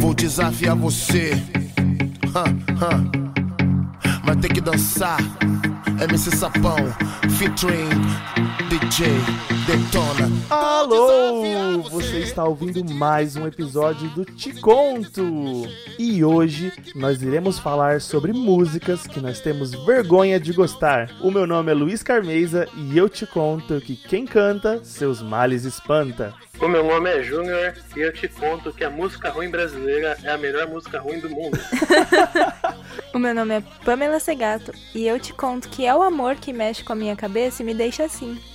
Vou desafiar você. Vai ter que dançar. MC Sapão, featuring DJ Detona. Alô! Você está ouvindo mais um episódio do Te Conto! E hoje nós iremos falar sobre músicas que nós temos vergonha de gostar. O meu nome é Luiz Carmeza e eu te conto que quem canta, seus males espanta. O meu nome é Júnior e eu te conto que a música ruim brasileira é a melhor música ruim do mundo. O meu nome é Pamela Segato e eu te conto que é o amor que mexe com a minha cabeça e me deixa assim.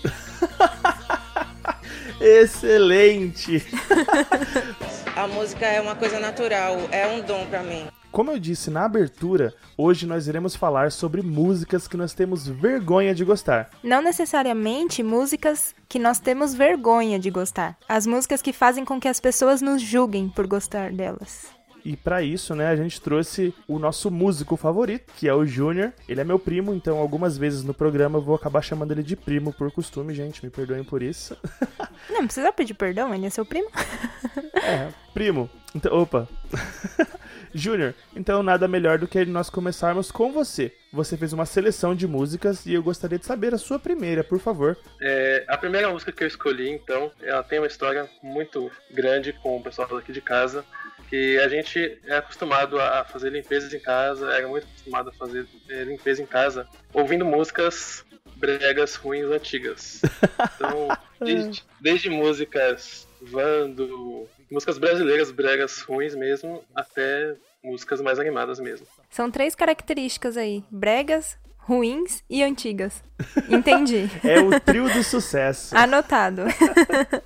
Excelente! A música é uma coisa natural, é um dom pra mim. Como eu disse na abertura, hoje nós iremos falar sobre músicas que nós temos vergonha de gostar. Não necessariamente músicas que nós temos vergonha de gostar. As músicas que fazem com que as pessoas nos julguem por gostar delas. E para isso, né, a gente trouxe o nosso músico favorito, que é o Júnior. Ele é meu primo, então algumas vezes no programa eu vou acabar chamando ele de primo por costume, gente. Me perdoem por isso. Não, não precisa pedir perdão, ele é seu primo. É, primo. Então, opa. Júnior, então nada melhor do que nós começarmos com você. Você fez uma seleção de músicas e eu gostaria de saber a sua primeira, por favor. É, a primeira música que eu escolhi, então, ela tem uma história muito grande com o pessoal daqui de casa. Que a gente é acostumado a fazer limpezas em casa, era muito acostumado a fazer é, limpeza em casa, ouvindo músicas bregas ruins antigas. Então, desde, desde músicas Vando, músicas brasileiras bregas ruins mesmo, até músicas mais animadas mesmo. São três características aí: bregas, ruins e antigas. Entendi. É o trio do sucesso. Anotado.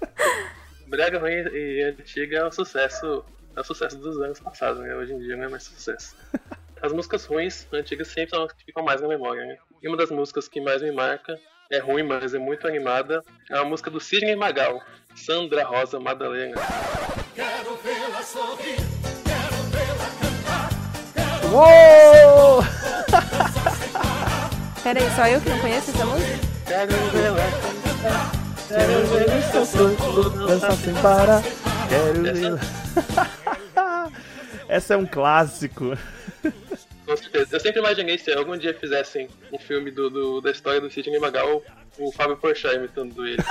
Brega ruim e antiga é um sucesso, é um sucesso dos anos passados, né? Hoje em dia não é mais sucesso. As músicas ruins, antigas, sempre são as que ficam mais na memória, né? E uma das músicas que mais me marca, é ruim, mas é muito animada, é a música do Sidney Magal, Sandra Rosa Madalena. Quero vê-la sorrir, quero vê-la cantar. Uou! Pera aí, só eu que não conheço essa música? Quero vê-la cantar. Quero ver o seu dançar sem parar. Quero ver. Essa é um clássico. Com certeza. Eu sempre imaginei se algum dia fizessem um filme do, do- da história do Sidney Magal, o Fábio Porchat imitando ele.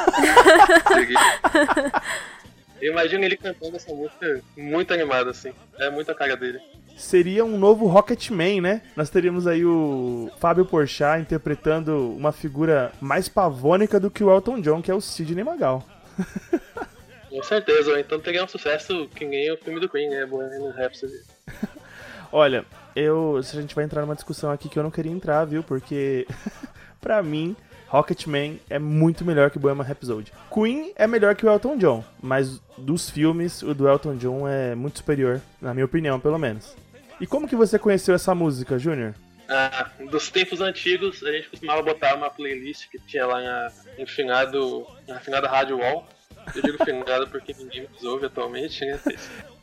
Eu imagino ele cantando essa música muito animado, assim. É muito a cara dele. Seria um novo Rocketman, né? Nós teríamos aí o Fábio Porchat interpretando uma figura mais pavônica do que o Elton John, que é o Sidney Magal. Com certeza, ou então teria um sucesso que nem o filme do Queen, né? Bohemian Rhapsody. Olha, eu. Se a gente vai entrar numa discussão aqui que eu não queria entrar, viu? Porque, pra mim, Rocketman é muito melhor que Bohemian Rhapsody. Queen é melhor que o Elton John, mas dos filmes, o do Elton John é muito superior, na minha opinião, pelo menos. E como que você conheceu essa música, Júnior? Ah, dos tempos antigos, a gente costumava botar uma playlist que tinha lá na, em finado, na finada Rádio Wall. Eu digo finado porque ninguém nos ouve atualmente, né?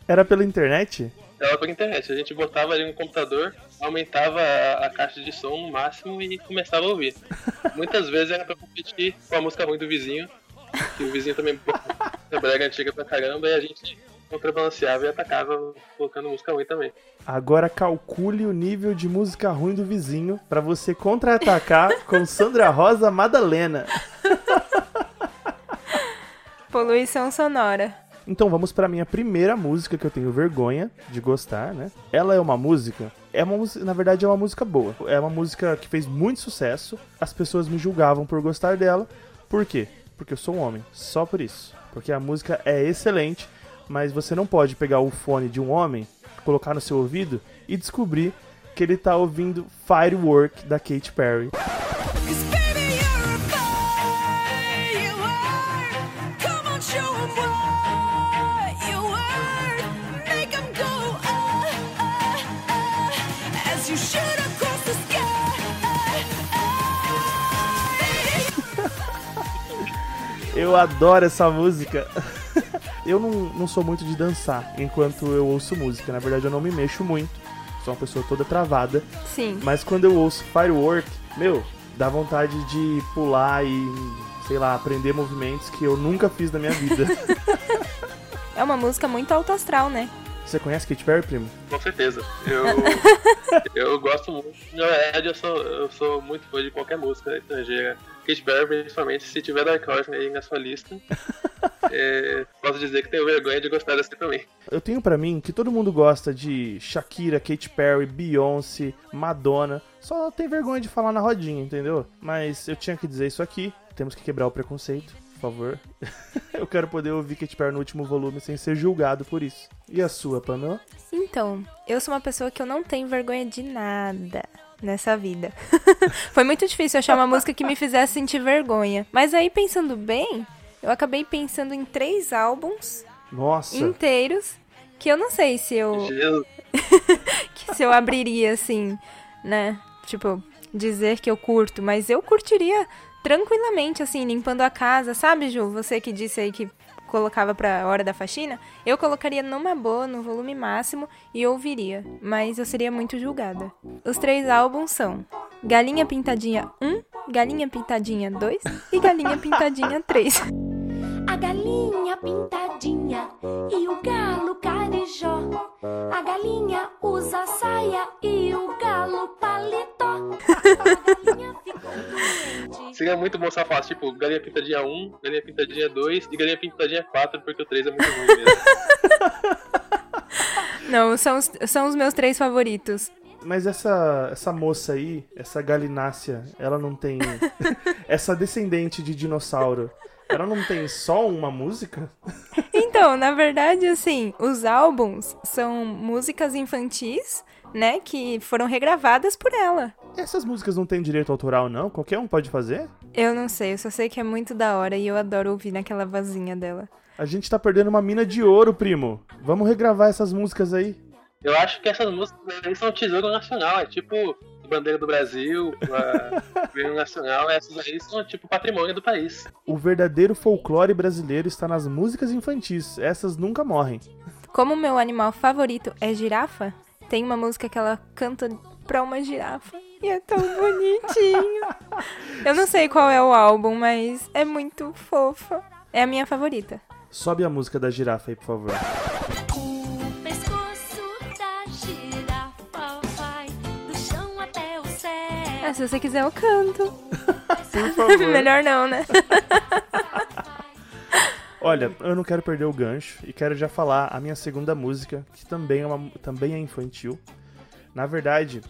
Era pela internet? Ela por internet. A gente botava ali no computador, aumentava a, a caixa de som no máximo e começava a ouvir. Muitas vezes era pra competir com a música ruim do vizinho, que o vizinho também é brega antiga pra caramba, e a gente contrabalanceava e atacava colocando música ruim também. Agora calcule o nível de música ruim do vizinho pra você contra-atacar com Sandra Rosa Madalena. Poluição sonora. Então vamos pra minha primeira música que eu tenho vergonha de gostar, né? Ela é uma música, é uma música, na verdade é uma música boa. É uma música que fez muito sucesso. As pessoas me julgavam por gostar dela. Por quê? Porque eu sou um homem, só por isso. Porque a música é excelente, mas você não pode pegar o fone de um homem, colocar no seu ouvido e descobrir que ele tá ouvindo Firework da Katy Perry. Eu adoro essa música. eu não, não sou muito de dançar enquanto eu ouço música. Na verdade, eu não me mexo muito. Sou uma pessoa toda travada. Sim. Mas quando eu ouço Firework, meu, dá vontade de pular e, sei lá, aprender movimentos que eu nunca fiz na minha vida. É uma música muito alto astral, né? Você conhece Katy Perry, primo? Com certeza. Eu, eu gosto muito. Na verdade, eu sou, eu sou muito fã de qualquer música estrangeira. Katy Perry, principalmente, se tiver Dark Horse aí na sua lista. é, posso dizer que tenho vergonha de gostar dessa também. Eu tenho pra mim que todo mundo gosta de Shakira, Katy Perry, Beyoncé, Madonna. Só tem vergonha de falar na rodinha, entendeu? Mas eu tinha que dizer isso aqui. Temos que quebrar o preconceito, por favor. eu quero poder ouvir Katy Perry no último volume sem ser julgado por isso. E a sua, Pamela? Então, eu sou uma pessoa que eu não tenho vergonha de nada nessa vida. Foi muito difícil achar uma música que me fizesse sentir vergonha. Mas aí, pensando bem, eu acabei pensando em três álbuns Nossa, inteiros que eu não sei se eu, que se eu abriria assim, né? Tipo, dizer que eu curto, mas eu curtiria tranquilamente, assim, limpando a casa, sabe, Ju? Você que disse aí que colocava pra hora da faxina, eu colocaria numa boa, no volume máximo e ouviria, mas eu seria muito julgada. Os três álbuns são Galinha Pintadinha 1, Galinha Pintadinha 2 e Galinha Pintadinha 3. A galinha pintadinha e o seria muito bom se ela falasse, tipo, Galinha Pintadinha 1, Galinha Pintadinha 2 e Galinha Pintadinha 4, porque o 3 é muito ruim mesmo. Não, são os, são os meus três favoritos. mas essa, essa moça aí, essa galinácea, ela não tem. essa descendente de dinossauro, ela não tem só uma música? Então, na verdade, assim, os álbuns são músicas infantis, né, que foram regravadas por ela. Essas músicas não têm direito autoral, não? Qualquer um pode fazer? Eu não sei, eu só sei que é muito da hora e eu adoro ouvir naquela vozinha dela. A gente tá perdendo uma mina de ouro, primo. Vamos regravar essas músicas aí. Eu acho que essas músicas aí são tesouro nacional, é tipo Bandeira do Brasil, a Governo Nacional, essas aí são tipo patrimônio do país. O verdadeiro folclore brasileiro está nas músicas infantis. Essas nunca morrem. Como o meu animal favorito é girafa, tem uma música que ela canta pra uma girafa. E é tão bonitinho. Eu não sei qual é o álbum, mas é muito fofa. É a minha favorita. Sobe a música da girafa aí, por favor. O pescoço da girafa vai do chão até o céu. Ah, se você quiser, eu canto. Por favor. Melhor não, né? Olha, eu não quero perder o gancho e quero já falar a minha segunda música, que também é, uma, também é infantil. Na verdade,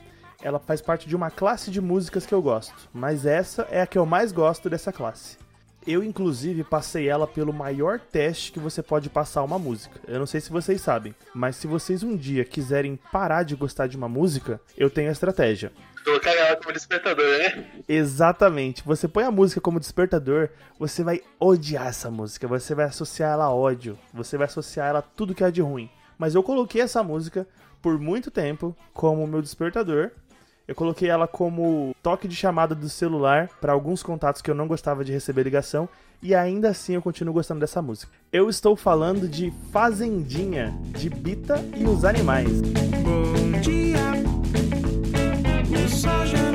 ela faz parte de uma classe de músicas que eu gosto, mas essa é a que eu mais gosto dessa classe. Eu, inclusive, passei ela pelo maior teste que você pode passar uma música. Eu não sei se vocês sabem, mas se vocês um dia quiserem parar de gostar de uma música, eu tenho a estratégia. Colocar ela como despertador, né? Exatamente. Você põe a música como despertador, você vai odiar essa música, você vai associar ela a ódio, você vai associar ela a tudo que é de ruim. Mas eu coloquei essa música por muito tempo como meu despertador. Eu coloquei ela como toque de chamada do celular para alguns contatos que eu não gostava de receber ligação e ainda assim eu continuo gostando dessa música. Eu estou falando de Fazendinha, de Bita e os Animais. Bom dia, o sol já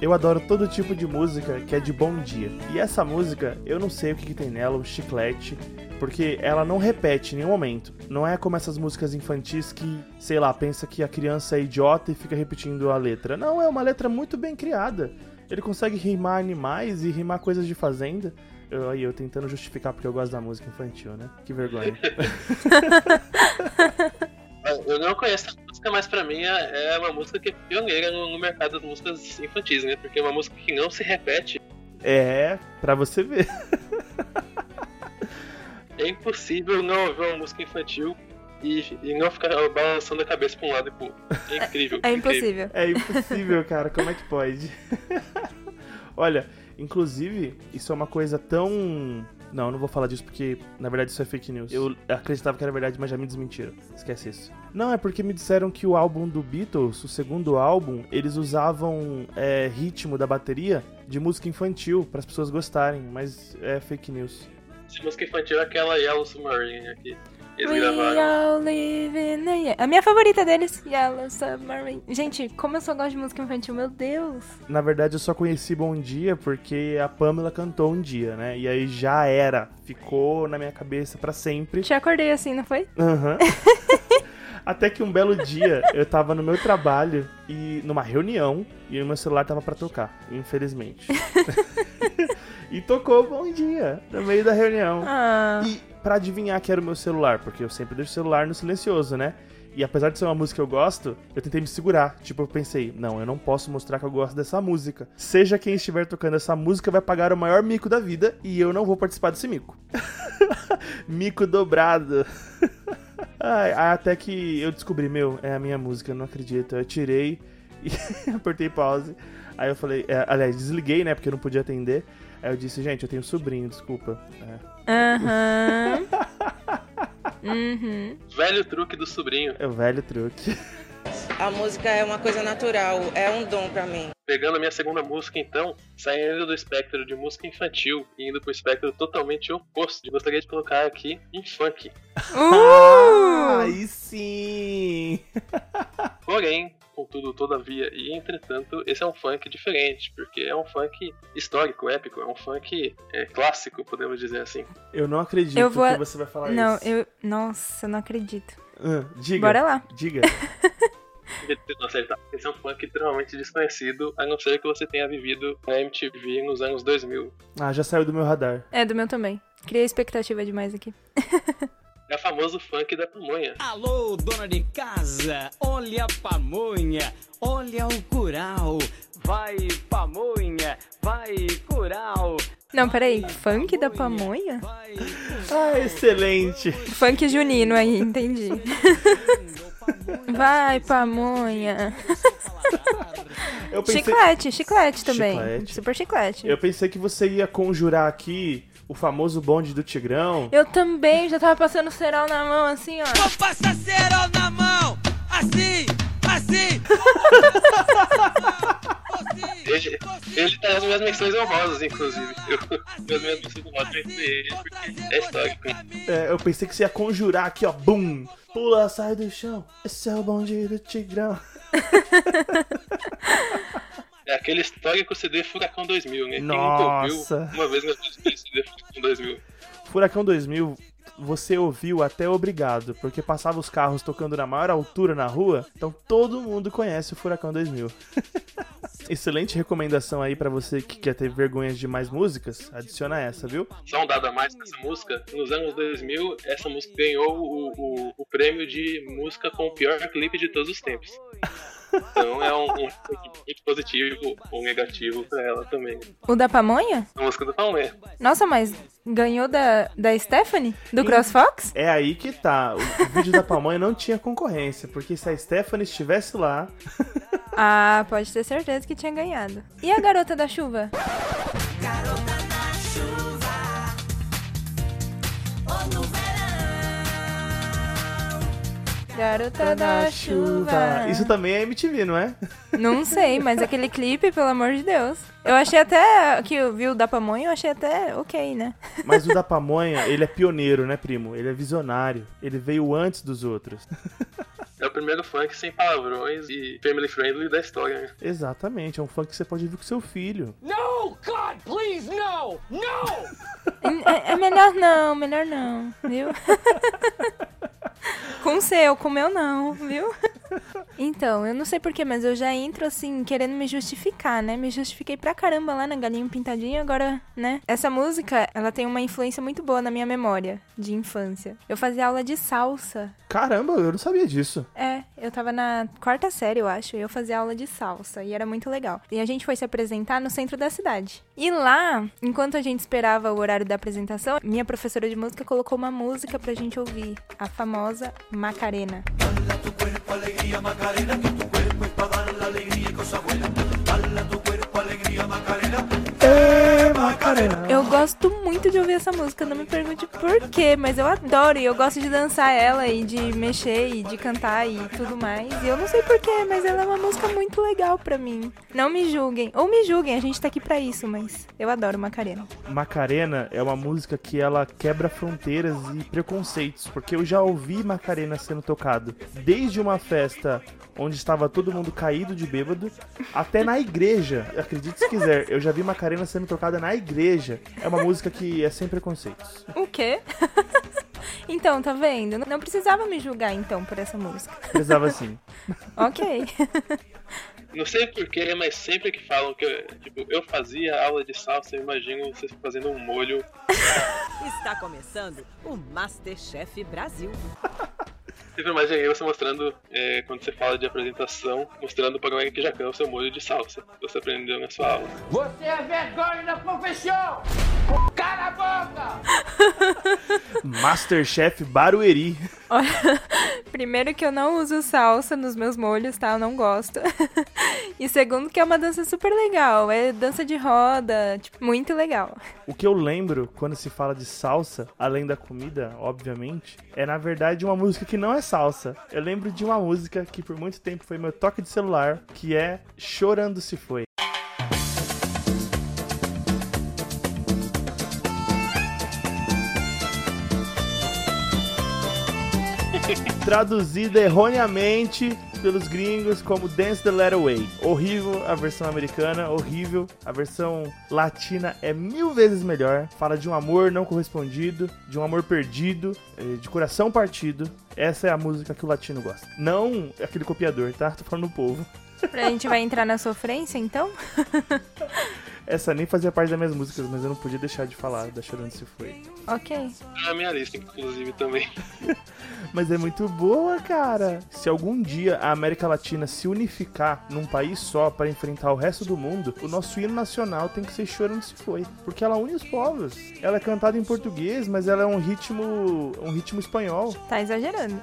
Eu adoro todo tipo de música que é de bom dia. E essa música, eu não sei o que, que tem nela, o chiclete, porque ela não repete em nenhum momento. Não é como essas músicas infantis que, sei lá, pensa que a criança é idiota e fica repetindo a letra. Não, é uma letra muito bem criada. Ele consegue rimar animais e rimar coisas de fazenda. Eu, aí eu tentando justificar porque eu gosto da música infantil, né? Que vergonha. Eu não conheço música, mas pra mim é é uma música que é pioneira no, mercado das músicas infantis, né? Porque é uma música que não se repete. é, pra você ver. É impossível não ouvir uma música infantil e, e não ficar balançando a cabeça pra um lado e pro outro. É incrível. É incrível. impossível. É impossível, cara. Como é que pode? Olha, inclusive, isso é uma coisa tão. Não, eu não vou falar disso porque, na verdade, isso é fake news. Eu acreditava que era verdade, mas já me desmentiram. Esquece isso. Não, é porque me disseram que o álbum do Beatles, o segundo álbum, eles usavam é, ritmo da bateria de música infantil para as pessoas gostarem, mas é fake news. Essa música infantil é aquela Yellow Submarine aqui. Eles We gravaram. all live in the... ye- A minha favorita deles, Yellow Submarine. Gente, como eu só gosto de música infantil, meu Deus. Na verdade, eu só conheci Bom Dia porque a Pamela cantou um dia, né? E aí já era. Ficou na minha cabeça pra sempre. Te acordei assim, não foi? Aham. Até que um belo dia eu tava no meu trabalho e numa reunião e o meu celular tava pra tocar, infelizmente. e tocou Bom Dia no meio da reunião. Ah, E pra adivinhar que era o meu celular, porque eu sempre deixo o celular no silencioso, né? E apesar de ser uma música que eu gosto, eu tentei me segurar. Tipo, eu pensei, não, eu não posso mostrar que eu gosto dessa música. Seja quem estiver tocando essa música, vai pagar o maior mico da vida e eu não vou participar desse mico. mico dobrado. Ai, até que eu descobri, meu, é a minha música, não acredito. Eu tirei e apertei pause. Aí eu falei, é, aliás, desliguei, né? Porque eu não podia atender. Aí eu disse, gente, eu tenho sobrinho, desculpa. É, Aham. Uhum. Velho truque do sobrinho. é o velho truque. A música é uma coisa natural, é um dom pra mim. Pegando a minha segunda música, então, saindo do espectro de música infantil e indo pro espectro totalmente oposto, eu gostaria de colocar aqui um funk. Uh! Aí sim! Porém, contudo, todavia e entretanto, esse é um funk diferente, porque é um funk histórico, épico, é um funk é, clássico, podemos dizer assim. Eu não acredito Eu vou- que você vai falar Não, isso. eu. Nossa, não acredito. Ah, diga. Bora lá. Diga. Não acertar. Esse é um funk extremamente desconhecido, a não ser que você tenha vivido na MTV nos anos 2000. Ah, já saiu do meu radar. É, do meu também. Criei expectativa demais aqui. É o famoso funk da pamonha. Alô, dona de casa, olha a pamonha, olha o curau. Vai, pamonha, vai, curau. Não, peraí. Funk da pamonha? Vai, Ah, excelente! Funk junino aí, entendi. Vai, pamonha. Eu pensei, Chiclete, chiclete também. Chiclete. Super chiclete. eu pensei que você ia conjurar aqui o famoso bonde do Tigrão. Eu também já tava passando cerol na mão, assim, ó. Vou passar cerol na mão, assim, assim. Ele, ele tá nas minhas menções honrosas, inclusive. Eu, minhas menções honrosas ele, porque é histórico. É, eu pensei que você ia conjurar aqui, ó. Bum! Pula, sai do chão. Esse é o bonde do Tigrão. É aquele histórico CD Furacão 2000, né? Nossa. Quem nunca ouviu uma vez na CD Furacão 2000? Furacão 2000, você ouviu até obrigado, porque passava os carros tocando na maior altura na rua, então todo mundo conhece o Furacão 2000. Excelente recomendação aí pra você que quer ter vergonhas de mais músicas, adiciona essa, viu? Só um dado a mais nessa música. Nos anos 2000, essa música ganhou o, o, o prêmio de música com o pior clipe de todos os tempos. Então é um, um muito positivo ou negativo pra ela também. O da pamonha? A música do Palmeiras. Nossa, mas ganhou da, da Stephanie? Do CrossFox? É aí que tá, o, o vídeo da pamonha não tinha concorrência, porque se a Stephanie estivesse lá, Ah, pode ter certeza que tinha ganhado. E a garota da chuva? Garota da chuva. Isso também é MTV, não é? Não sei, mas aquele clipe, pelo amor de Deus. Eu achei até que eu vi o da pamonha, eu achei até ok, né? Mas o da pamonha, ele é pioneiro, né, primo? Ele é visionário. Ele veio antes dos outros. É o primeiro funk sem palavrões e family friendly da história. né? Exatamente, é um funk que você pode ouvir com seu filho. No, God, please, no, no. É, é melhor não, melhor não, viu? Com o seu, com o meu não, viu? Então, eu não sei porquê, mas eu já entro assim, querendo me justificar, né? Me justifiquei pra caramba lá na Galinha Pintadinha, agora, né? Essa música, ela tem uma influência muito boa na minha memória de infância. Eu fazia aula de salsa. Caramba, eu não sabia disso. É, eu tava na quarta série, eu acho, e eu fazia aula de salsa, e era muito legal. E a gente foi se apresentar no centro da cidade. E lá, enquanto a gente esperava o horário da apresentação, minha professora de música colocou uma música pra gente ouvir, a famosa Macarena. y alegría Macarena, que tu cuerpo es para dar la alegría y cosas buenas. Eu gosto muito de ouvir essa música, não me pergunte Por quê? Mas eu adoro e eu gosto de dançar ela e de mexer e de cantar e tudo mais. E eu não sei porquê, mas ela é uma música muito legal pra mim. Não me julguem. Ou me julguem, a gente tá aqui pra isso, mas eu adoro Macarena. Macarena é uma música que ela quebra fronteiras e preconceitos, porque eu já ouvi Macarena sendo tocado desde uma festa onde estava todo mundo caído de bêbado, até na igreja. Acredite se quiser, eu já vi Macarena sendo tocada na igreja. É uma música que é sem preconceitos. O quê? então, tá vendo? Não precisava me julgar então por essa música. Precisava sim. Ok. Não sei porquê, mas sempre que falam que eu, tipo, eu fazia aula de salsa, eu imagino vocês fazendo um molho. Está começando o Masterchef Brasil. Sempre imaginei você mostrando, é, quando você fala de apresentação, mostrando para o Eric Jacan o seu molho de salsa. que Você aprendeu na sua aula. Você é vergonha da profissão! Cala a boca! Masterchef Barueri. Olha, primeiro que eu não uso salsa nos meus molhos, tá? Eu não gosto. E segundo que é uma dança super legal. É dança de roda, tipo, muito legal. O que eu lembro quando se fala de salsa, além da comida, obviamente, é na verdade uma música que não é salsa. Eu lembro de uma música que por muito tempo foi meu toque de celular, que é Chorando Se Foi. Traduzida erroneamente pelos gringos como Dance the Let Away. Horrível a versão americana, horrível. A versão latina é mil vezes melhor. Fala de um amor não correspondido, de um amor perdido, eh, de coração partido. Essa é a música que o latino gosta. Não aquele copiador, tá? Tô falando do povo. A gente vai entrar na sofrência, então? Essa nem fazia parte das minhas músicas, mas eu não podia deixar de falar da Chorando Se Foi. Ok. Tá na minha lista, inclusive, também. Mas é muito boa, cara. Se algum dia a América Latina se unificar num país só para enfrentar o resto do mundo, o nosso hino nacional tem que ser Chorando Se Foi, porque ela une os povos. Ela é cantada em português, mas ela é um ritmo, um ritmo espanhol. Tá exagerando.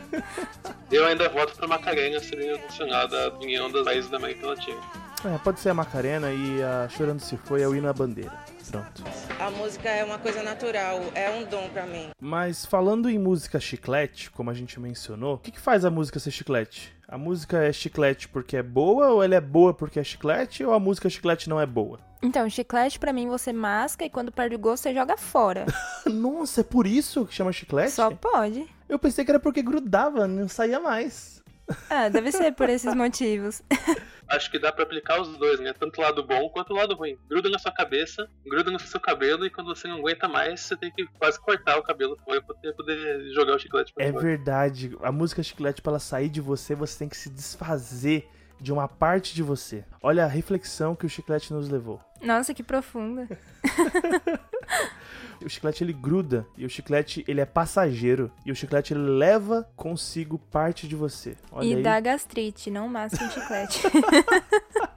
Eu ainda voto pra Macarena ser nacional da União dos Países da América Latina. É, pode ser a Macarena e a Chorando Se Foi é o hino à bandeira. Pronto. A música é uma coisa natural, é um dom pra mim. Mas falando em música chiclete, como a gente mencionou, o que, que faz a música ser chiclete? A música é chiclete porque é boa, ou ela é boa porque é chiclete, ou a música chiclete não é boa? Então, chiclete pra mim você masca e quando perde o gosto você joga fora. Nossa, é por isso que chama chiclete? Só pode. Eu pensei que era porque grudava, não saía mais. Ah, deve ser por esses motivos. Acho que dá pra aplicar os dois, né? Tanto o lado bom quanto o lado ruim. Gruda na sua cabeça, gruda no seu cabelo, e quando você não aguenta mais, você tem que quase cortar o cabelo fora pra poder- jogar o chiclete pra É fora. verdade. A música chiclete, pra ela sair de você, você tem que se desfazer de uma parte de você. Olha a reflexão que o chiclete nos levou. Nossa, que profunda. O chiclete ele gruda e o chiclete ele é passageiro e o chiclete ele leva consigo parte de você. Olha e aí. dá gastrite, não masca em chiclete.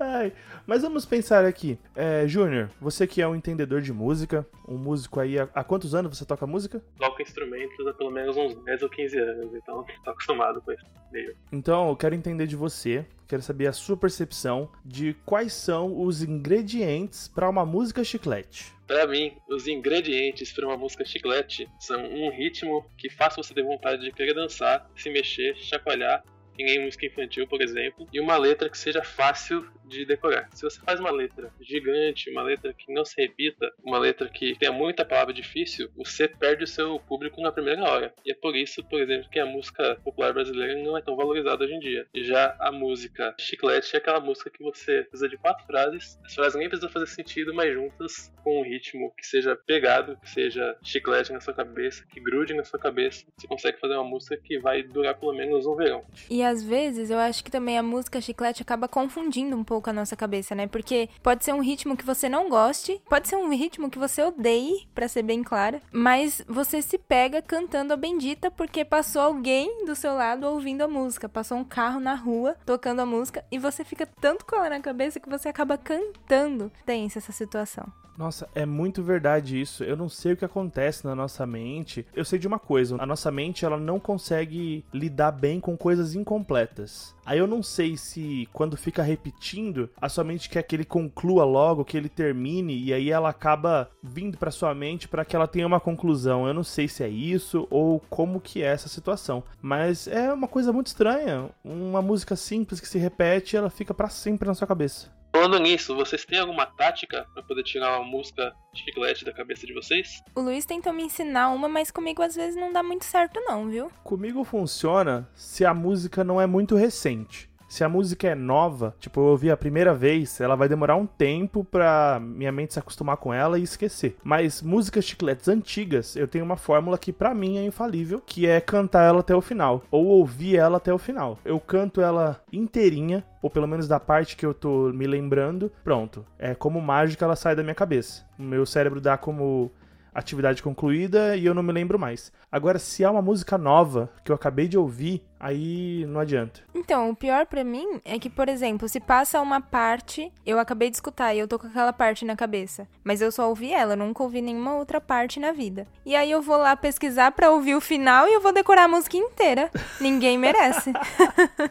Ai, mas vamos pensar aqui. É, Júnior, você que é um entendedor de música, um músico aí, há, há quantos anos você toca música? Toco instrumentos há pelo menos uns 10 ou 15 anos, então tô acostumado com esse meio. Então, eu quero entender de você, quero saber a sua percepção de quais são os ingredientes para uma música chiclete. Pra mim, os ingredientes para uma música chiclete são um ritmo que faça você ter vontade de querer dançar, se mexer, chacoalhar, que nem música infantil, por exemplo, e uma letra que seja fácil de decorar. Se você faz uma letra gigante, uma letra que não se repita, uma letra que tenha muita palavra difícil, você perde o seu público na primeira hora. E é por isso, por exemplo, que a música popular brasileira não é tão valorizada hoje em dia. Já a música chiclete é aquela música que você precisa de quatro frases, as frases nem precisam fazer sentido, mas juntas com um ritmo que seja pegado, que seja chiclete na sua cabeça, que grude na sua cabeça, você consegue fazer uma música que vai durar pelo menos um verão. E às vezes eu acho que também a música chiclete acaba confundindo um pouco a nossa cabeça, né? Porque pode ser um ritmo que você não goste, pode ser um ritmo que você odeie, pra ser bem clara, mas você se pega cantando a bendita porque passou alguém do seu lado ouvindo a música, passou um carro na rua tocando a música e você fica tanto com ela na cabeça que você acaba cantando. Tensa essa situação. Nossa, é muito verdade isso. Eu não sei o que acontece na nossa mente. Eu sei de uma coisa, a nossa mente ela não consegue lidar bem com coisas incompletas. Aí eu não sei se quando fica repetindo, a sua mente quer que ele conclua logo, que ele termine e aí ela acaba vindo pra sua mente para que ela tenha uma conclusão. Eu não sei se é isso ou como que é essa situação, mas é uma coisa muito estranha. Uma música simples que se repete, ela fica pra sempre na sua cabeça. Falando nisso, vocês têm alguma tática pra poder tirar uma música chiclete da cabeça de vocês? O Luiz tentou me ensinar uma, mas comigo às vezes não dá muito certo não, viu? Comigo funciona se a música não é muito recente. Se a música é nova, tipo, eu ouvi a primeira vez, ela vai demorar um tempo pra minha mente se acostumar com ela e esquecer. Mas músicas chicletes antigas, eu tenho uma fórmula que pra mim é infalível, que é cantar ela até o final, ou ouvir ela até o final. Eu canto ela inteirinha, ou pelo menos da parte que eu tô me lembrando, pronto. É como mágica ela sai da minha cabeça. O meu cérebro dá como atividade concluída e eu não me lembro mais. Agora, se há uma música nova que eu acabei de ouvir, aí não adianta. Então, o pior pra mim é que, por exemplo, se passa uma parte, eu acabei de escutar e eu tô com aquela parte na cabeça, mas eu só ouvi ela, eu nunca ouvi nenhuma outra parte na vida. E aí eu vou lá pesquisar pra ouvir o final e eu vou decorar a música inteira. Ninguém merece.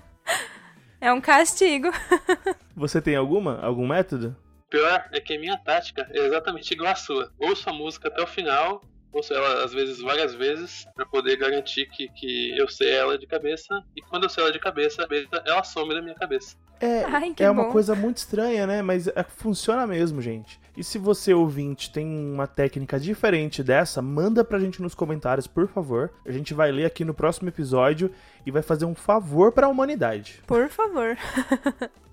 é um castigo. Você tem alguma? Algum método? Pior é que a minha tática é exatamente igual à sua. Ouço a música até o final, ouço ela às vezes várias vezes, pra poder garantir que, que eu sei ela de cabeça, e quando eu sei ela de cabeça, ela some da minha cabeça. É, Ai, que é uma coisa muito estranha, né? Mas é- funciona mesmo, gente. E se você, ouvinte, tem uma técnica diferente dessa, manda pra gente nos comentários, por favor. A gente vai ler aqui no próximo episódio e vai fazer um favor pra humanidade. Por favor.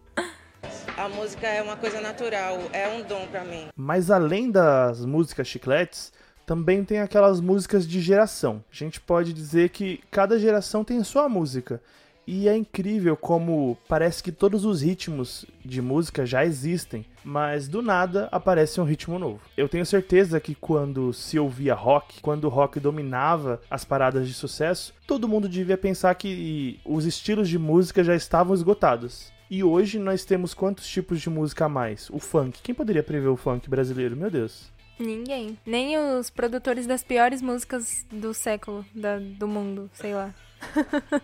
A música é uma coisa natural, é um dom pra mim. Mas além das músicas chicletes, também tem aquelas músicas de geração. A gente pode dizer que cada geração tem a sua música. E é incrível como parece que todos os ritmos de música já existem, mas do nada aparece um ritmo novo. Eu tenho certeza que quando se ouvia rock, quando o rock dominava as paradas de sucesso, todo mundo devia pensar que os estilos de música já estavam esgotados. E hoje nós temos quantos tipos de música a mais? O funk. Quem poderia prever o funk brasileiro? Meu Deus. Ninguém. Nem os produtores das piores músicas do século, da- do mundo, sei lá.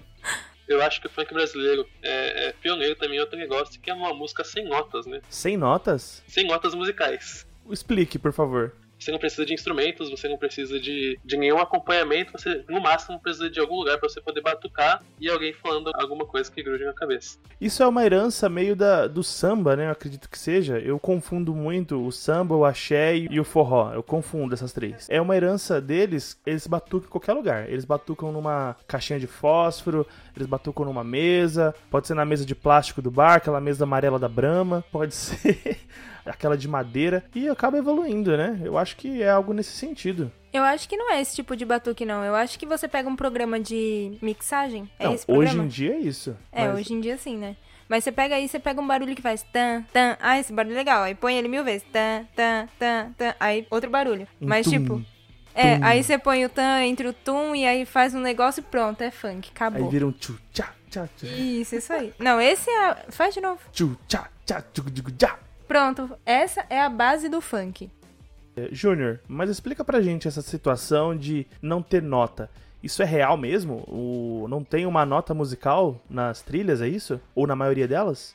Eu acho que o funk brasileiro é, é pioneiro também em outro negócio, que é uma música sem notas, né? Sem notas? Sem notas musicais. Explique, por favor. Você não precisa de instrumentos, você não precisa de, de nenhum acompanhamento, você no máximo precisa de algum lugar pra você poder batucar e alguém falando alguma coisa que grude na cabeça. Isso é uma herança meio da, do samba, né? Eu acredito que seja. Eu confundo muito o samba, o axé e o forró. Eu confundo essas três. É uma herança deles, eles batucam em qualquer lugar. Eles batucam numa caixinha de fósforo, eles batucam numa mesa, pode ser na mesa de plástico do bar, aquela mesa amarela da Brahma, pode ser aquela de madeira, e acaba evoluindo, né? Eu acho que é algo nesse sentido. Eu acho que não é esse tipo de batuque, não. Eu acho que você pega um programa de mixagem. É Não, esse programa? hoje em dia é isso. É, mas- hoje em dia sim, né? Mas você pega aí, você pega um barulho que faz tan, tan. Ah, esse barulho é legal. Aí põe ele mil vezes. Tan, tan, tan, tan. Aí outro barulho. Mas tum, tipo. É, tum. aí você põe o tan entre o tum e aí faz um negócio e pronto, é funk. Aí Acabou. vira um tchu, tchá, tchá, tchá, Isso, isso aí. Não, esse é. Faz de novo. tchu, tchá, tchá, tchugu, tchugu, tchá. Pronto, essa é a base do funk. É, Júnior, mas explica pra gente essa situação de não ter nota. Isso é real mesmo? O... Não tem uma nota musical nas trilhas, é isso? Ou na maioria delas?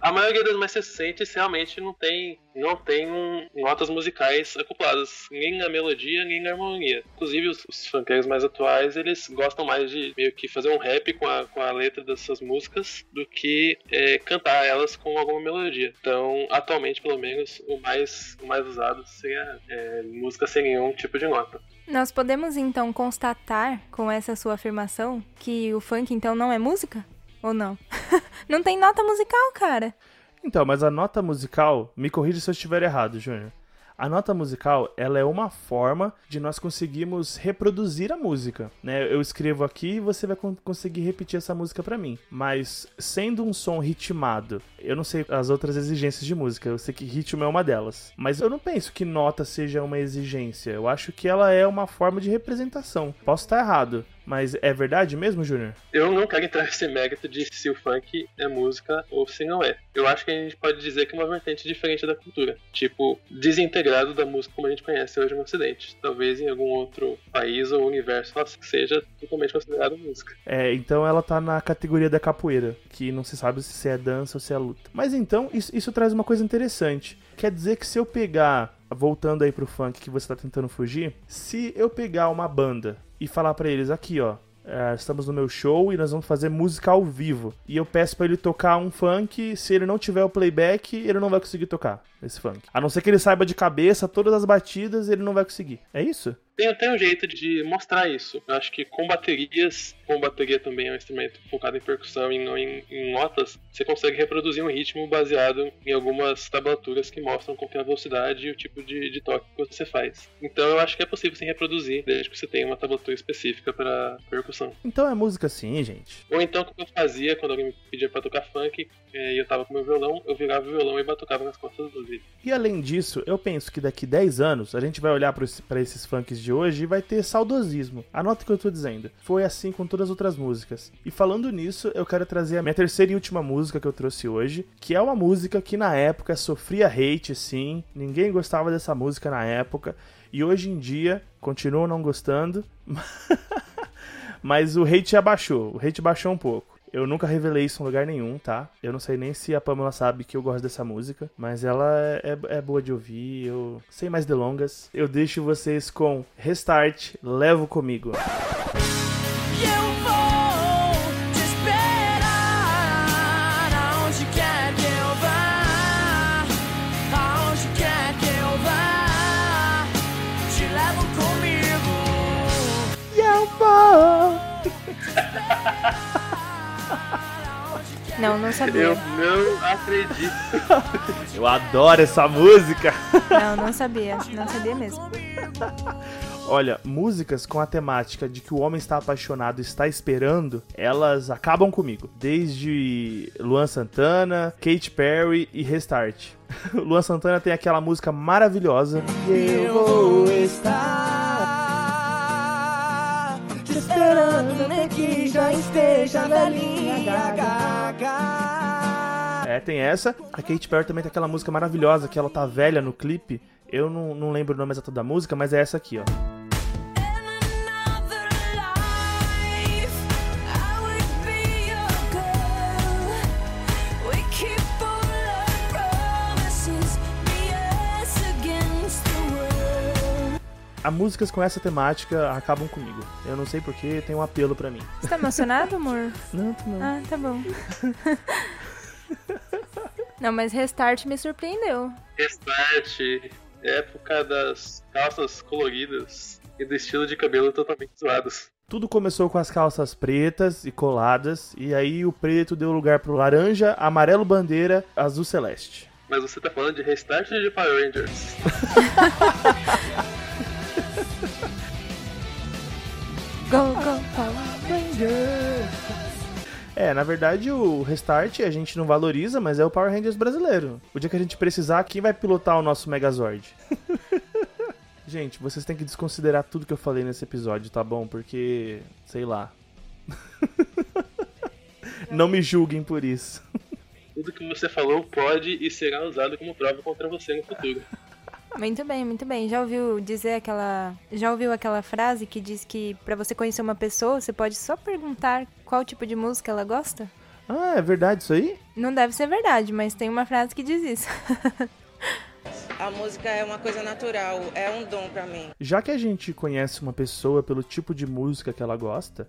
A, maioria das mais recentes realmente não tem, não tem um- notas musicais acopladas, nem na melodia, nem na harmonia. Inclusive, os, os funkeiros mais atuais, eles gostam mais de meio que fazer um rap com a, com a letra dessas músicas do que é, cantar elas com alguma melodia. Então, atualmente, pelo menos, o mais, o mais usado seria é, música sem nenhum tipo de nota. Nós podemos então constatar com essa sua afirmação que o funk então não é música? Ou não? não tem nota musical, cara. Então, mas a nota musical, me corrija se eu estiver errado, Júnior. A nota musical, ela é uma forma de nós conseguirmos reproduzir a música, né? Eu escrevo aqui e você vai con- conseguir repetir essa música pra mim. Mas sendo um som ritmado, eu não sei as outras exigências de música, eu sei que ritmo é uma delas. Mas eu não penso que nota seja uma exigência. Eu acho que ela é uma forma de representação. Posso estar errado. Mas é verdade mesmo, Júnior? Eu não quero entrar nesse mérito de se o funk é música ou se não é. Eu acho que a gente pode dizer que é uma vertente diferente da cultura. Tipo, desintegrado da música como a gente conhece hoje no Ocidente. Talvez em algum outro país ou universo ela seja totalmente considerada música. É, então ela tá na categoria da capoeira, que não se sabe se é dança ou se é luta. Mas então, isso, isso traz uma coisa interessante. Quer dizer que se eu pegar, voltando aí pro funk que você tá tentando fugir, se eu pegar uma banda e falar pra eles, aqui ó, é, estamos no meu show e nós vamos fazer música ao vivo. E eu peço pra ele tocar um funk, se ele não tiver o playback, ele não vai conseguir tocar esse funk. A não ser que ele saiba de cabeça todas as batidas, ele não vai conseguir. É isso? Tem até um jeito de mostrar isso. Eu acho que com baterias, com bateria também é um instrumento focado em percussão e não em, em notas, você consegue reproduzir um ritmo baseado em algumas tablaturas que mostram qual é a velocidade e o tipo de, de toque que você faz. Então eu acho que é possível se reproduzir, desde que você tenha uma tablatura específica para percussão. Então é música sim, gente. Ou então o que eu fazia quando alguém me pedia pra tocar funk eh, e eu tava com meu violão, eu virava o violão e batucava nas costas do vídeo. E além disso, eu penso que daqui 10 anos a gente vai olhar pra esses funks de hoje vai ter saudosismo. Anota o que eu tô dizendo. Foi assim com todas as outras músicas. E falando nisso, eu quero trazer a minha terceira e última música que eu trouxe hoje, que é uma música que na época sofria hate, sim. Ninguém gostava dessa música na época. E hoje em dia, continuam não gostando. Mas o hate abaixou. O hate baixou um pouco. Eu nunca revelei isso em lugar nenhum, tá? Eu não sei nem se a Pamela sabe que eu gosto dessa música, mas ela é, é boa de ouvir. Eu, sem mais delongas, eu deixo vocês com Restart, levo comigo. Eu vou te esperar aonde quer que eu vá, aonde quer que eu vá, te levo comigo. E eu vou. Não, não sabia. Eu não acredito. Eu adoro essa música. Não, não sabia. Não sabia mesmo. Olha, músicas com a temática de que o homem está apaixonado e está esperando, elas acabam comigo. Desde Luan Santana, Katy Perry e Restart. Luan Santana tem aquela música maravilhosa. Eu vou estar esperando, nem que já esteja velhinha, É, tem essa. A Katy Perry também tem aquela música maravilhosa que ela tá velha no clipe. Eu não, não lembro o nome exato da música, mas é essa aqui, ó. As músicas com essa temática acabam comigo. Eu não sei porque tem um apelo pra mim. Você tá emocionado, amor? Não, tô não. Ah, tá bom. Não, mas Restart me surpreendeu. Restart, época das calças coloridas e do estilo de cabelo totalmente zoados. Tudo começou com as calças pretas e coladas, e aí o preto deu lugar pro laranja, amarelo bandeira, azul celeste. Mas você tá falando de Restart ou de Power Rangers? Go, go, Power Ranger. É, na verdade o Restart a gente não valoriza, mas é o Power Rangers brasileiro. O dia que a gente precisar, quem vai pilotar o nosso Megazord? gente, vocês têm que desconsiderar tudo que eu falei nesse episódio, tá bom? Porque, sei lá. não me julguem por isso. Tudo que você falou pode e será usado como prova contra você no futuro. Muito bem, muito bem. Já ouviu dizer aquela. Já ouviu aquela frase que diz que pra você conhecer uma pessoa, você pode só perguntar qual tipo de música ela gosta? Ah, é verdade isso aí? Não deve ser verdade, mas tem uma frase que diz isso. A música é uma coisa natural, é um dom pra mim. Já que a gente conhece uma pessoa pelo tipo de música que ela gosta,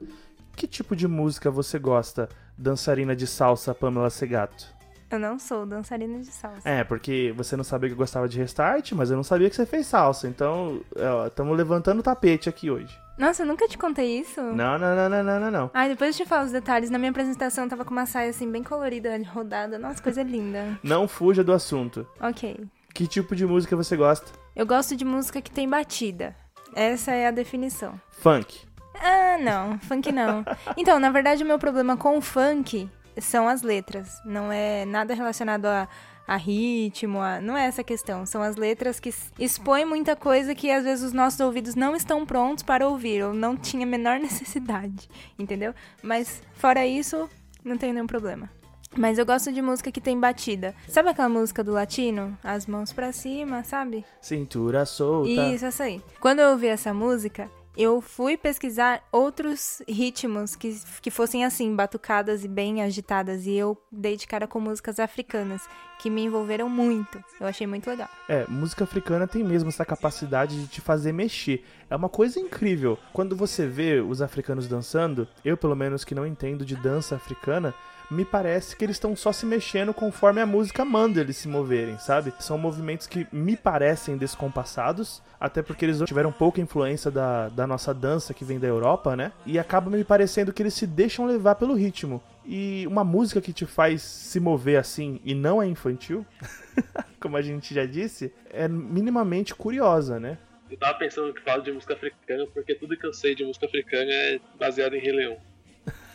que tipo de música você gosta, dançarina de salsa Pamela Segato? Eu não sou dançarina de salsa. É, porque você não sabia que eu gostava de restart, mas eu não sabia que você fez salsa. Então, estamos levantando o tapete aqui hoje. Nossa, eu nunca te contei isso? Não, não, não, não, não, não, não. Ai, depois eu te falo os detalhes. Na minha apresentação eu tava com uma saia assim, bem colorida, rodada. Nossa, coisa linda. Não fuja do assunto. Ok. Que tipo de música você gosta? Eu gosto de música que tem batida. Essa é a definição. Funk. Ah, não, funk não. Então, na verdade, o meu problema com o funk são as letras. Não é nada relacionado a, a ritmo, a... não é essa questão. São as letras que expõem muita coisa que às vezes os nossos ouvidos não estão prontos para ouvir, ou não tinha a menor necessidade, entendeu? Mas fora isso, não tem nenhum problema. Mas eu gosto de música que tem batida. Sabe aquela música do latino? As mãos pra cima, sabe? Cintura solta. Isso, essa aí. Quando eu ouvi essa música, eu fui pesquisar outros ritmos que, que fossem assim, batucadas e bem agitadas. E eu dei de cara com músicas africanas, que me envolveram muito. Eu achei muito legal. É, música africana tem mesmo essa capacidade de te fazer mexer. É uma coisa incrível. Quando você vê os africanos dançando, eu pelo menos que não entendo de dança africana, me parece que eles estão só se mexendo conforme a música manda eles se moverem, sabe? São movimentos que me parecem descompassados, até porque eles tiveram pouca influência da, da nossa dança que vem da Europa, né? E acaba me parecendo que eles se deixam levar pelo ritmo. E uma música que te faz se mover assim e não é infantil, como a gente já disse, é minimamente curiosa, né? Eu tava pensando que falo de música africana, porque tudo que eu sei de música africana é baseado em Rei Leão.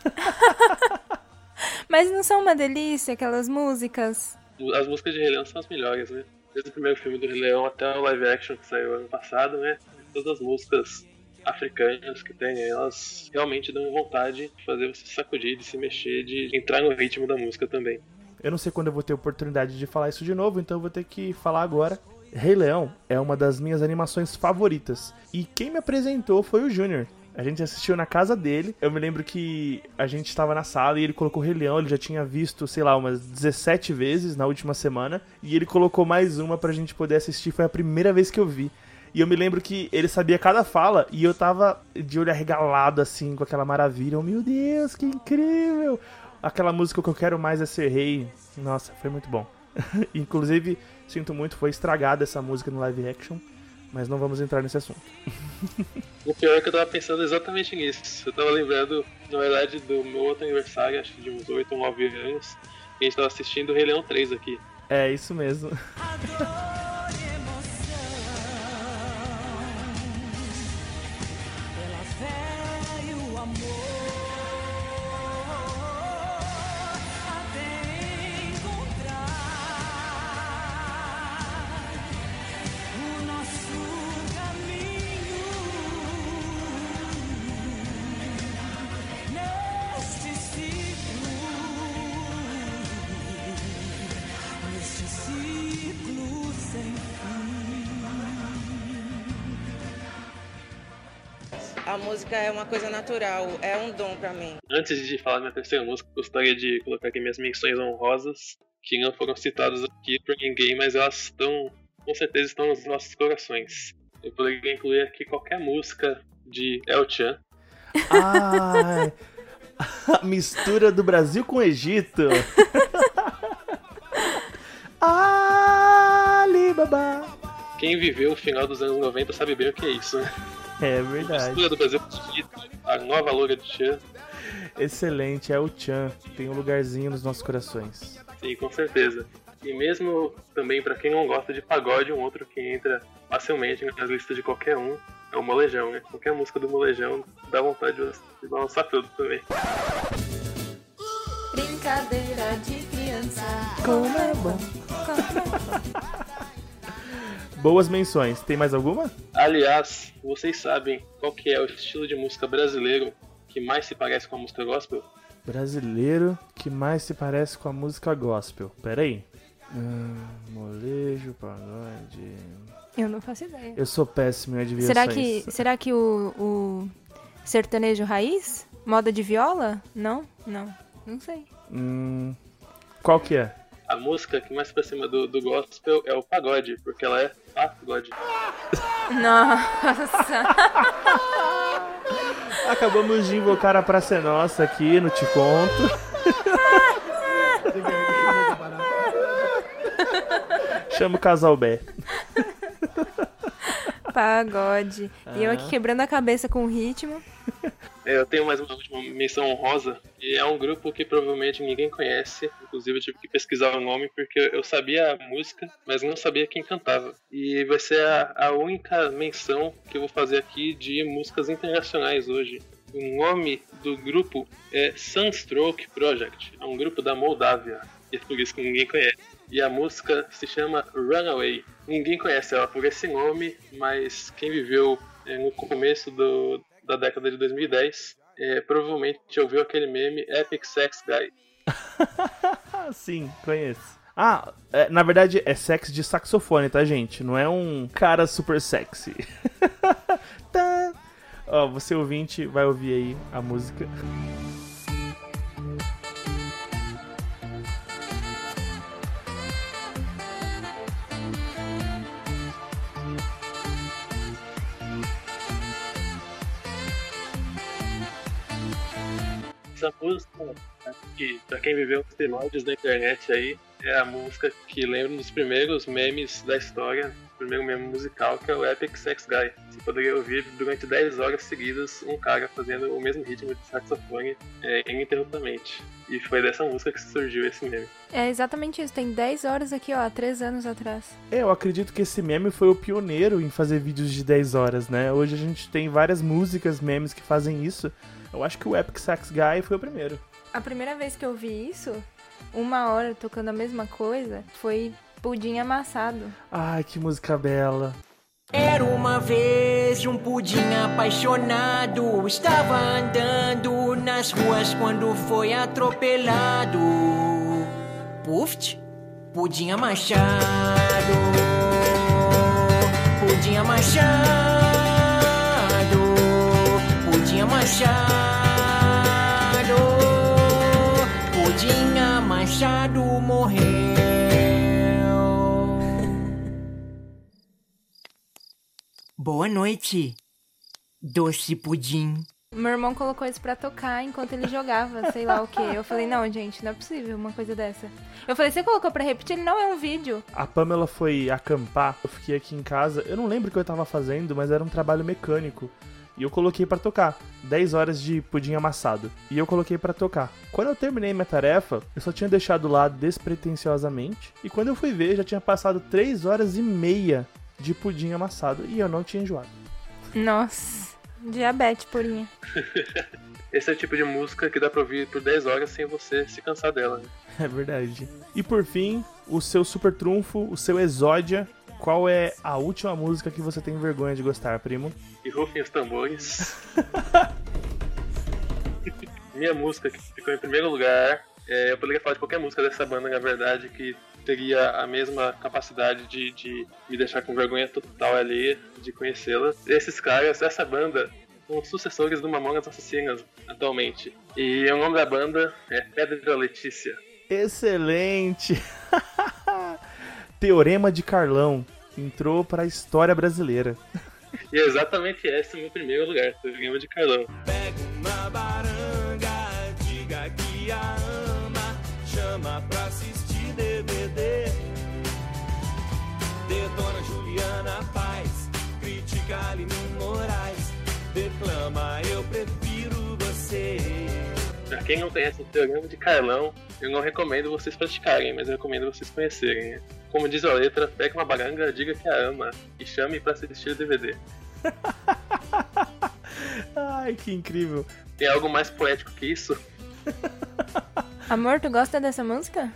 Mas não são uma delícia aquelas músicas? As músicas de Rei Leão são as melhores, né? Desde o primeiro filme do Rei Leão até o live action que saiu ano passado, né? Todas as músicas africanas que tem, elas realmente dão vontade de fazer você sacudir, de se mexer, de entrar no ritmo da música também. Eu não sei quando eu vou ter oportunidade de falar isso de novo, então eu vou ter que falar agora. Rei Leão é uma das minhas animações favoritas. E quem me apresentou foi o Júnior. A gente assistiu na casa dele. Eu me lembro que a gente estava na sala e ele colocou Rei Leão. Ele já tinha visto, sei lá, umas 17 vezes na última semana. E ele colocou mais uma pra gente poder assistir. Foi a primeira vez que eu vi. E eu me lembro que ele sabia cada fala e eu tava de olho arregalado, assim, com aquela maravilha. Oh, meu Deus, que incrível! Aquela música que eu quero mais é ser rei. Nossa, foi muito bom. Inclusive, sinto muito, foi estragada essa música no live action. Mas não vamos entrar nesse assunto. O pior é que eu tava pensando exatamente nisso. Eu tava lembrando, na verdade, do meu outro aniversário, acho que de uns 8 ou 9 anos, que a gente tava assistindo o Rei Leão 3 aqui. É, isso mesmo. Música é uma coisa natural, é um dom pra mim. Antes de falar da minha terceira música, gostaria de colocar aqui minhas menções honrosas, que não foram citadas aqui por ninguém, mas elas estão, com certeza, estão nos nossos corações. Eu poderia incluir aqui qualquer música de El Chan, Ai, a mistura do Brasil com o Egito. Alibaba. Quem viveu o final dos anos 90 sabe bem o que é isso, né? É verdade. Mistura do Brasil a nova loura de Chan. Excelente, é o Chan. Tem um lugarzinho nos nossos corações. Sim, com certeza. E mesmo também pra quem não gosta de pagode, um outro que entra facilmente nas listas de qualquer um é o Molejão, né? Qualquer música do Molejão dá vontade de balançar tudo também. Brincadeira de criança. Como é bom. Boas menções. Tem mais alguma? Aliás, vocês sabem qual que é o estilo de música brasileiro que mais se parece com a música gospel? Brasileiro que mais se parece com a música gospel. Pera aí. Ah, molejo, pagode. Eu não faço ideia. Eu sou péssimo em adivinhações. Será que, será que o, o sertanejo raiz? Moda de viola? Não? Não. Não sei. Hum, qual que é? A música que mais se aproxima do, do gospel é o pagode, porque ela é pagode. Nossa. Acabamos de invocar a Praça é Nossa aqui no Te Conto. Chama o Casal Bé. Pagode. E eu aqui Ah. quebrando a cabeça com o ritmo. É, Eu tenho mais uma última menção honrosa, e é um grupo que provavelmente ninguém conhece. Inclusive, eu tive que pesquisar o nome porque eu sabia a música, mas não sabia quem cantava. E vai ser a, a única menção que eu vou fazer aqui de músicas internacionais hoje. O nome do grupo é Sunstroke Project, é um grupo da Moldávia. E é por isso que ninguém conhece. E a música se chama Runaway. Ninguém conhece ela por esse nome, mas quem viveu é, no começo do, da década de 2010 é, provavelmente ouviu aquele meme Epic Sex Guy. Sim, conheço. Ah, é, na verdade é sex de saxofone, tá, gente? Não é um cara super sexy. Tá. Ó, você ouvinte vai ouvir aí a música. Essa música, né, que pra quem viveu os primórdios da internet aí, é a música que lembra um dos primeiros memes da história, o primeiro meme musical, que é o Epic Sex Guy. Você poderia ouvir durante 10 horas seguidas um cara fazendo o mesmo ritmo de saxofone é, ininterruptamente. E foi dessa música que surgiu esse meme. É exatamente isso. Tem 10 horas aqui, ó, há 3 anos atrás. É, eu acredito que esse meme foi o pioneiro em fazer vídeos de 10 horas, né? Hoje a gente tem várias músicas, memes que fazem isso. Eu acho que o Epic Sax Guy foi o primeiro. A primeira vez que eu vi isso, uma hora tocando a mesma coisa, foi pudim amassado. Ai, que música bela. Era uma vez um pudim apaixonado. Estava andando nas ruas quando foi atropelado. Puft, pudim amachado. Pudim amachado. Pudim amachado. Pudim amachado morreu. Boa noite, doce pudim. Meu irmão colocou isso pra tocar enquanto ele jogava, sei lá o que. Eu falei, não, gente, não é possível uma coisa dessa. Eu falei, você colocou pra repetir? Ele, não, é um vídeo. A Pamela foi acampar, eu fiquei aqui em casa. Eu não lembro o que eu tava fazendo, mas era um trabalho mecânico. E eu coloquei pra tocar. 10 horas de pudim amassado. E eu coloquei pra tocar. Quando eu terminei minha tarefa, eu só tinha deixado lá despretensiosamente. E quando eu fui ver, já tinha passado 3 horas e meia de pudim amassado. E eu não tinha enjoado. Nossa, diabetes purinha. Esse é o tipo de música que dá pra ouvir por 10 horas sem você se cansar dela. Né? É verdade. E por fim, o seu super trunfo, o seu exódia. Qual é a última música que você tem vergonha de gostar, primo? E rufem os tambores. Minha música que ficou em primeiro lugar. é, eu poderia falar de qualquer música dessa banda, na verdade, que teria a mesma capacidade de, de me deixar com vergonha total ali, de conhecê-la. Esses caras, essa banda, são os sucessores do Mamonas Assassinas atualmente. E o nome da banda é Pedra Letícia. Excelente! Teorema de Carlão entrou pra história brasileira. E é exatamente esse é o meu primeiro lugar, Teorema de Carlão. Uma baranga, diga que a ama, chama pra assistir DVD. Detona Juliana Paz, critica Aline Moraes, declama eu prefiro você. Pra quem não conhece o Teorema de Carlão, eu não recomendo vocês praticarem, mas eu recomendo vocês conhecerem. Como diz a letra, pegue uma baranga, diga que a ama e chame pra assistir o DVD. Ai, que incrível. Tem algo mais poético que isso? Amor, tu gosta dessa música?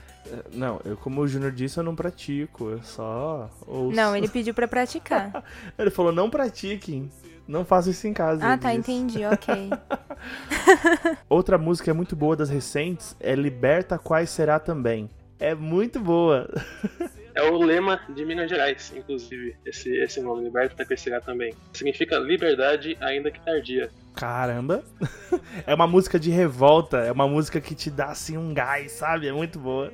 Não, eu, como o Júnior disse, eu não pratico, eu só ouço. Não, ele pediu pra praticar. Ele falou, não pratiquem, não façam isso em casa. ah, tá, disse. entendi, ok. Outra música muito boa das recentes é Liberta Quais Será Também. É muito boa. É o lema de Minas Gerais, inclusive, esse, esse nome, Liberta Crescerá também. Significa liberdade, ainda que tardia. Caramba. É uma música de revolta, é uma música que te dá assim um gás, sabe? É muito boa.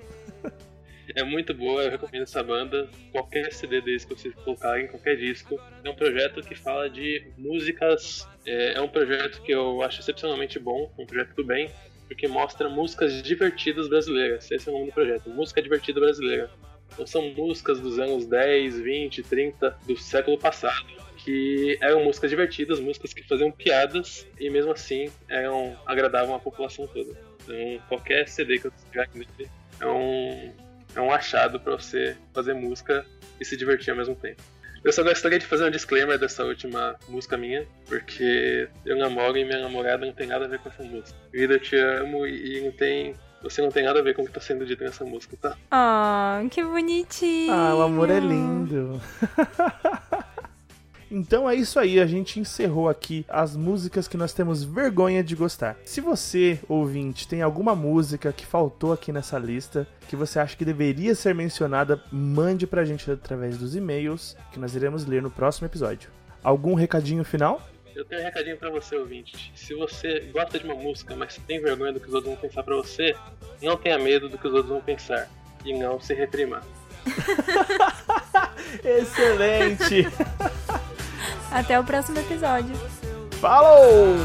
É muito boa, eu recomendo essa banda. Qualquer CD deles que vocês colocarem, qualquer disco. É um projeto que fala de músicas. É, é um projeto que eu acho excepcionalmente bom, um projeto do bem, porque mostra músicas divertidas brasileiras. Esse é o nome do projeto, Música Divertida Brasileira. Então são músicas dos anos 10, 20, 30 do século passado, que eram músicas divertidas, músicas que faziam piadas e mesmo assim eram agradavam a população toda. Então qualquer CD que eu tiver aqui nele é um, é um achado para você fazer música e se divertir ao mesmo tempo. Eu só gostaria de fazer um disclaimer dessa última música minha, porque eu namoro e minha namorada não tem nada a ver com essa música. Vida, eu te amo e não tem Você não tem nada a ver com o que tá sendo dito nessa música, tá? Ah, que bonitinho. Ah, o amor é lindo. Então é isso aí, a gente encerrou aqui as músicas que nós temos vergonha de gostar. Se você, ouvinte, tem alguma música que faltou aqui nessa lista, que você acha que deveria ser mencionada, mande pra gente através dos e-mails, que nós iremos ler no próximo episódio. Algum recadinho final? Eu tenho um recadinho pra você, ouvinte. Se você gosta de uma música, mas tem vergonha do que os outros vão pensar pra você, não tenha medo do que os outros vão pensar. E não se reprima. Excelente! Até o próximo episódio. Falou!